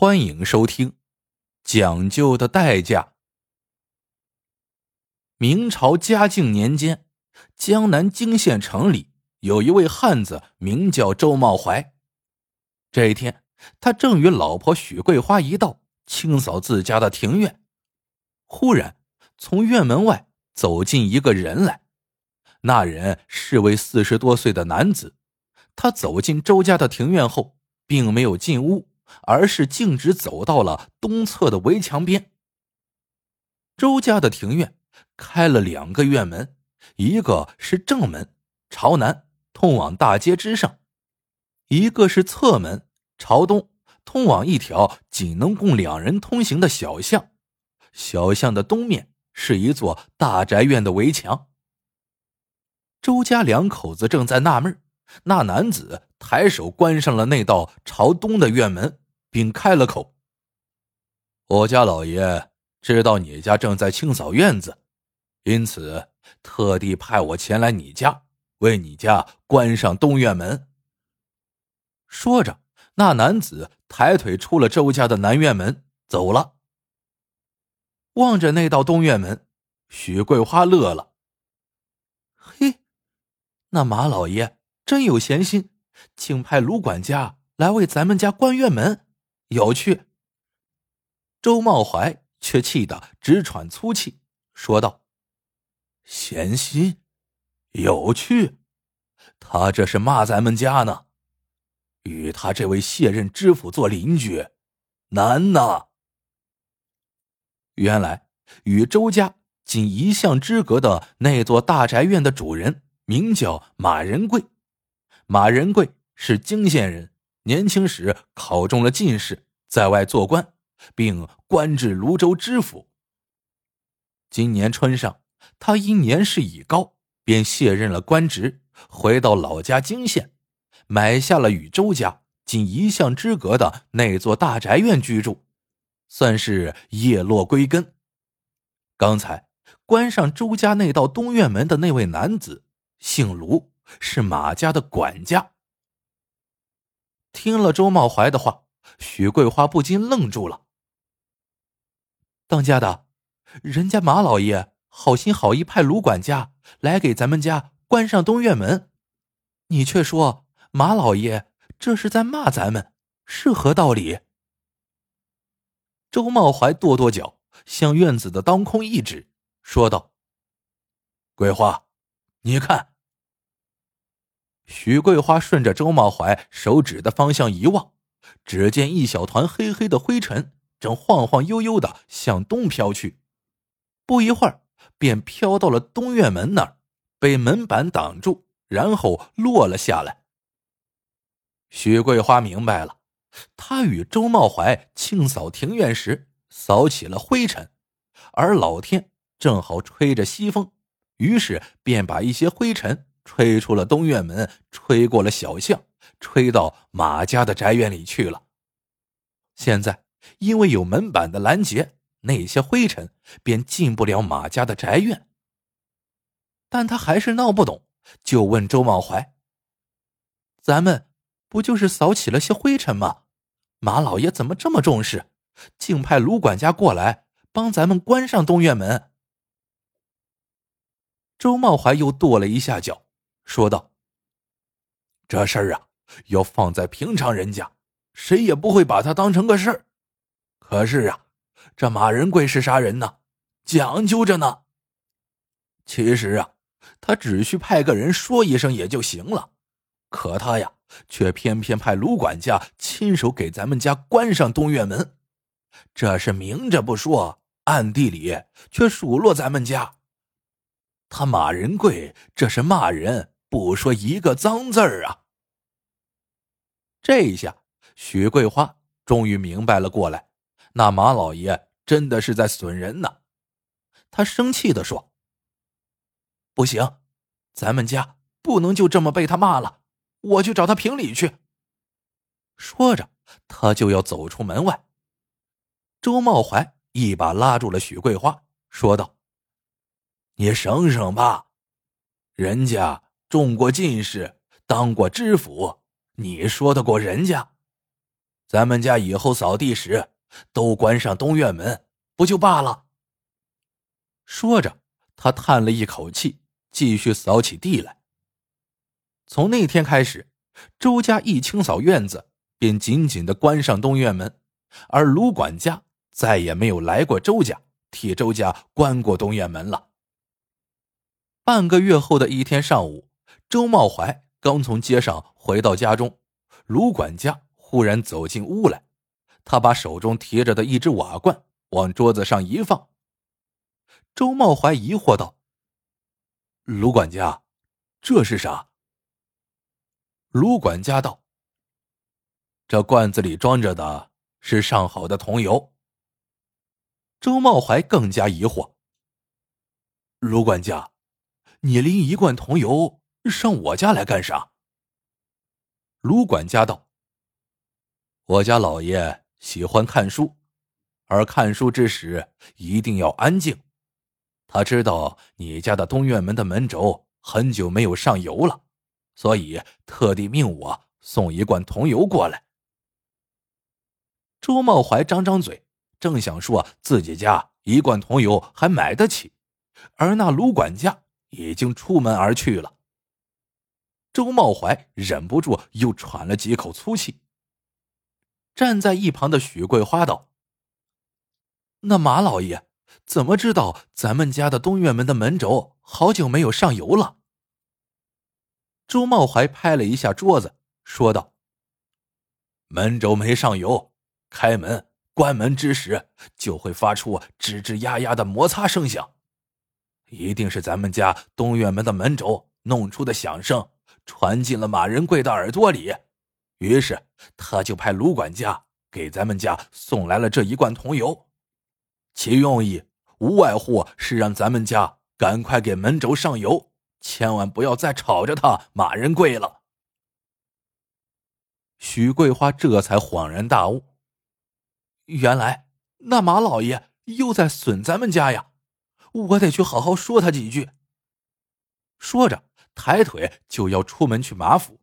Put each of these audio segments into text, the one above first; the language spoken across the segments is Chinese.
欢迎收听《讲究的代价》。明朝嘉靖年间，江南泾县城里有一位汉子，名叫周茂怀。这一天，他正与老婆许桂花一道清扫自家的庭院，忽然从院门外走进一个人来。那人是位四十多岁的男子。他走进周家的庭院后，并没有进屋。而是径直走到了东侧的围墙边。周家的庭院开了两个院门，一个是正门，朝南通往大街之上；一个是侧门，朝东通往一条仅能供两人通行的小巷。小巷的东面是一座大宅院的围墙。周家两口子正在纳闷，那男子抬手关上了那道朝东的院门。并开了口：“我家老爷知道你家正在清扫院子，因此特地派我前来你家，为你家关上东院门。”说着，那男子抬腿出了周家的南院门，走了。望着那道东院门，许桂花乐了：“嘿，那马老爷真有闲心，请派卢管家来为咱们家关院门。”有趣。周茂怀却气得直喘粗气，说道：“闲心，有趣，他这是骂咱们家呢。与他这位卸任知府做邻居，难呐。”原来，与周家仅一巷之隔的那座大宅院的主人名叫马仁贵。马仁贵是泾县人。年轻时考中了进士，在外做官，并官至泸州知府。今年春上，他因年事已高，便卸任了官职，回到老家泾县，买下了与周家仅一巷之隔的那座大宅院居住，算是叶落归根。刚才关上周家那道东院门的那位男子，姓卢，是马家的管家。听了周茂怀的话，许桂花不禁愣住了。当家的，人家马老爷好心好意派卢管家来给咱们家关上东院门，你却说马老爷这是在骂咱们，是何道理？周茂怀跺跺脚，向院子的当空一指，说道：“桂花，你看。”许桂花顺着周茂怀手指的方向一望，只见一小团黑黑的灰尘正晃晃悠悠的向东飘去，不一会儿便飘到了东院门那儿，被门板挡住，然后落了下来。许桂花明白了，他与周茂怀清扫庭院时扫起了灰尘，而老天正好吹着西风，于是便把一些灰尘。吹出了东院门，吹过了小巷，吹到马家的宅院里去了。现在因为有门板的拦截，那些灰尘便进不了马家的宅院。但他还是闹不懂，就问周茂怀：“咱们不就是扫起了些灰尘吗？马老爷怎么这么重视，竟派卢管家过来帮咱们关上东院门？”周茂怀又跺了一下脚。说道：“这事儿啊，要放在平常人家，谁也不会把他当成个事儿。可是啊，这马仁贵是啥人呢？讲究着呢。其实啊，他只需派个人说一声也就行了。可他呀，却偏偏派卢管家亲手给咱们家关上东院门，这是明着不说，暗地里却数落咱们家。他马仁贵这是骂人。”不说一个脏字儿啊！这一下，许桂花终于明白了过来，那马老爷真的是在损人呢。他生气的说：“不行，咱们家不能就这么被他骂了，我去找他评理去。”说着，他就要走出门外。周茂怀一把拉住了许桂花，说道：“你省省吧，人家……”中过进士，当过知府，你说得过人家？咱们家以后扫地时都关上东院门，不就罢了？说着，他叹了一口气，继续扫起地来。从那天开始，周家一清扫院子，便紧紧的关上东院门，而卢管家再也没有来过周家，替周家关过东院门了。半个月后的一天上午，周茂怀刚从街上回到家中，卢管家。忽然走进屋来，他把手中提着的一只瓦罐往桌子上一放。周茂怀疑惑道：“卢管家，这是啥？”卢管家道：“这罐子里装着的是上好的桐油。”周茂怀更加疑惑：“卢管家，你拎一罐桐油上我家来干啥？”卢管家道。我家老爷喜欢看书，而看书之时一定要安静。他知道你家的东院门的门轴很久没有上油了，所以特地命我送一罐桐油过来。周茂怀张张嘴，正想说自己家一罐桐油还买得起，而那卢管家已经出门而去了。周茂怀忍不住又喘了几口粗气。站在一旁的许桂花道：“那马老爷怎么知道咱们家的东院门的门轴好久没有上油了？”周茂怀拍了一下桌子，说道：“门轴没上油，开门、关门之时就会发出吱吱呀呀的摩擦声响，一定是咱们家东院门的门轴弄出的响声传进了马仁贵的耳朵里。”于是，他就派卢管家给咱们家送来了这一罐桐油，其用意无外乎是让咱们家赶快给门轴上油，千万不要再吵着他马仁贵了。许桂花这才恍然大悟，原来那马老爷又在损咱们家呀！我得去好好说他几句。说着，抬腿就要出门去马府，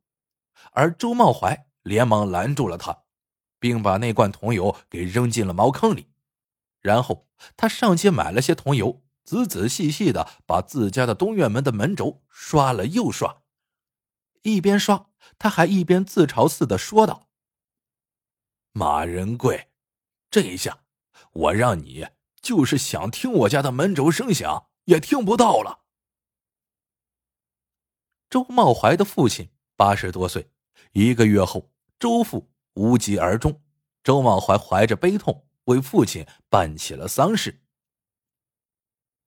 而周茂怀。连忙拦住了他，并把那罐桐油给扔进了茅坑里。然后他上街买了些桐油，仔仔细细的把自家的东院门的门轴刷了又刷。一边刷，他还一边自嘲似的说道：“马仁贵，这一下我让你就是想听我家的门轴声响也听不到了。”周茂怀的父亲八十多岁，一个月后。周父无疾而终，周茂怀怀着悲痛为父亲办起了丧事。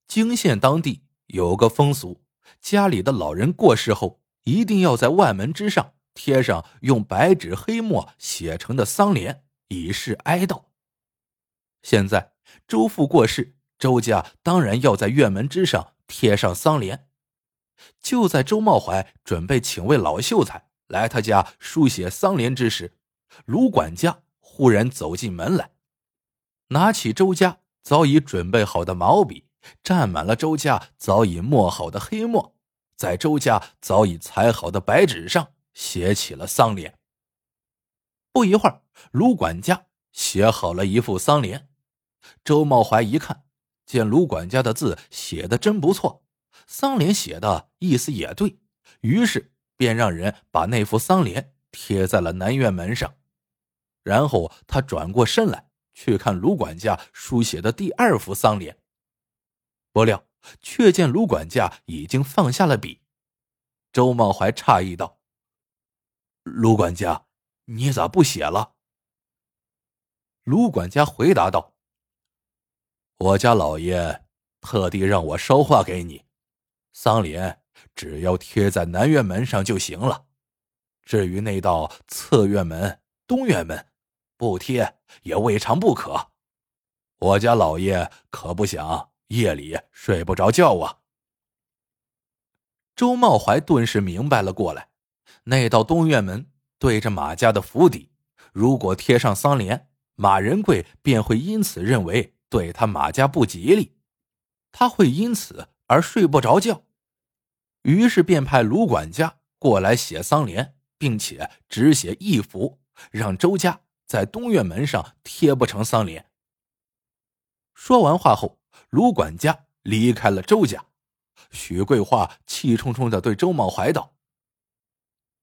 泾县当地有个风俗，家里的老人过世后，一定要在外门之上贴上用白纸黑墨写成的丧联，以示哀悼。现在周父过世，周家当然要在院门之上贴上丧联。就在周茂怀准备请位老秀才。来他家书写丧联之时，卢管家忽然走进门来，拿起周家早已准备好的毛笔，蘸满了周家早已磨好的黑墨，在周家早已裁好的白纸上写起了丧联。不一会儿，卢管家写好了一副丧联。周茂怀一看，见卢管家的字写的真不错，丧联写的意思也对，于是。便让人把那副丧联贴在了南院门上，然后他转过身来去看卢管家书写的第二副丧联，不料却见卢管家已经放下了笔。周茂怀诧异道：“卢管家，你咋不写了？”卢管家回答道：“我家老爷特地让我捎话给你，丧联。”只要贴在南院门上就行了，至于那道侧院门、东院门，不贴也未尝不可。我家老爷可不想夜里睡不着觉啊。周茂怀顿时明白了过来，那道东院门对着马家的府邸，如果贴上丧联，马仁贵便会因此认为对他马家不吉利，他会因此而睡不着觉。于是便派卢管家过来写丧联，并且只写一幅，让周家在东院门上贴不成丧联。说完话后，卢管家离开了周家。许桂花气冲冲的对周茂怀道：“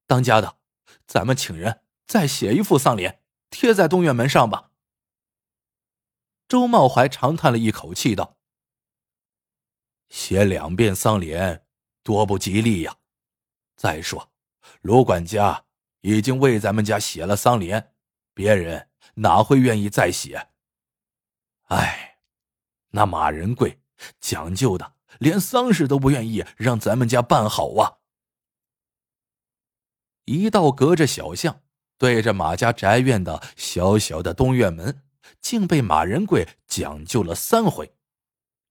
当家的，咱们请人再写一副丧联，贴在东院门上吧。”周茂怀长叹了一口气道：“写两遍丧联，多不吉利呀。再说，卢管家已经为咱们家写了丧联，别人哪会愿意再写？哎，那马仁贵讲究的。”连丧事都不愿意让咱们家办好啊！一道隔着小巷、对着马家宅院的小小的东院门，竟被马仁贵讲究了三回。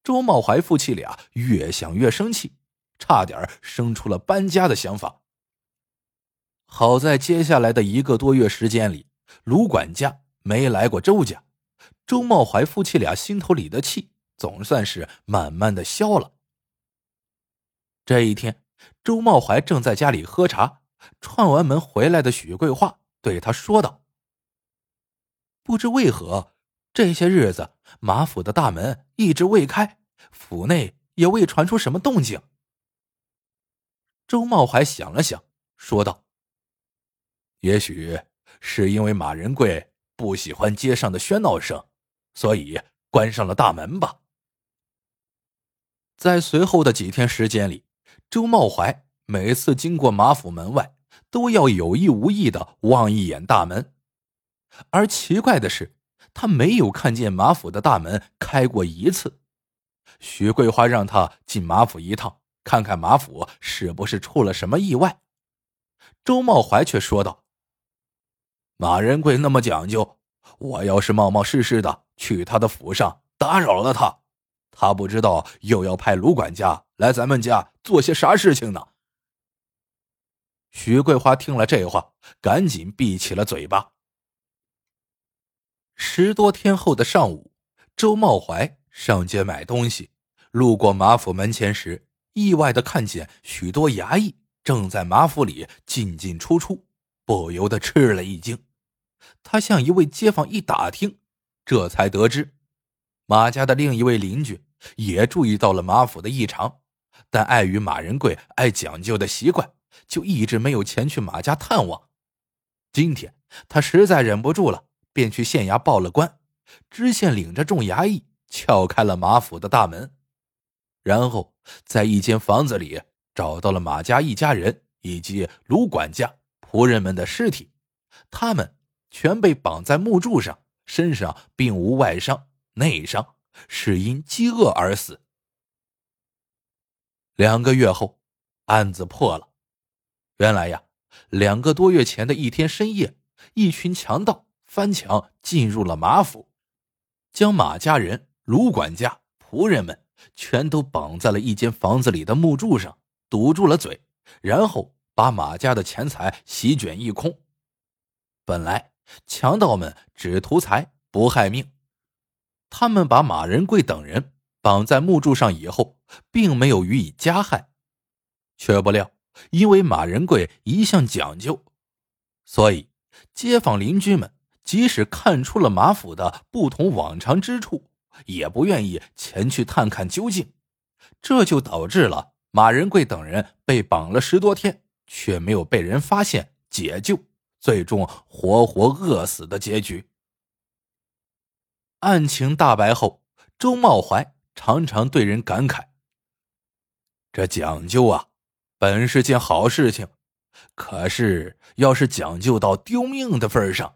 周茂怀夫妻俩越想越生气，差点生出了搬家的想法。好在接下来的一个多月时间里，卢管家没来过周家，周茂怀夫妻俩心头里的气总算是慢慢的消了。这一天，周茂怀正在家里喝茶，串完门回来的许桂花对他说道：“不知为何，这些日子马府的大门一直未开，府内也未传出什么动静。”周茂怀想了想，说道：“也许是因为马仁贵不喜欢街上的喧闹声，所以关上了大门吧。”在随后的几天时间里。周茂怀每次经过马府门外，都要有意无意的望一眼大门，而奇怪的是，他没有看见马府的大门开过一次。徐桂花让他进马府一趟，看看马府是不是出了什么意外。周茂怀却说道：“马仁贵那么讲究，我要是冒冒失失的去他的府上打扰了他。”他不知道又要派卢管家来咱们家做些啥事情呢。徐桂花听了这话，赶紧闭起了嘴巴。十多天后的上午，周茂怀上街买东西，路过马府门前时，意外的看见许多衙役正在马府里进进出出，不由得吃了一惊。他向一位街坊一打听，这才得知，马家的另一位邻居。也注意到了马府的异常，但碍于马仁贵爱讲究的习惯，就一直没有前去马家探望。今天他实在忍不住了，便去县衙报了官。知县领着众衙役撬开了马府的大门，然后在一间房子里找到了马家一家人以及卢管家仆人们的尸体，他们全被绑在木柱上，身上并无外伤内伤。是因饥饿而死。两个月后，案子破了。原来呀，两个多月前的一天深夜，一群强盗翻墙进入了马府，将马家人、卢管家、仆人们全都绑在了一间房子里的木柱上，堵住了嘴，然后把马家的钱财席卷一空。本来强盗们只图财不害命。他们把马仁贵等人绑在木柱上以后，并没有予以加害，却不料因为马仁贵一向讲究，所以街坊邻居们即使看出了马府的不同往常之处，也不愿意前去探看究竟，这就导致了马仁贵等人被绑了十多天，却没有被人发现解救，最终活活饿死的结局。案情大白后，周茂怀常常对人感慨：“这讲究啊，本是件好事情，可是要是讲究到丢命的份上，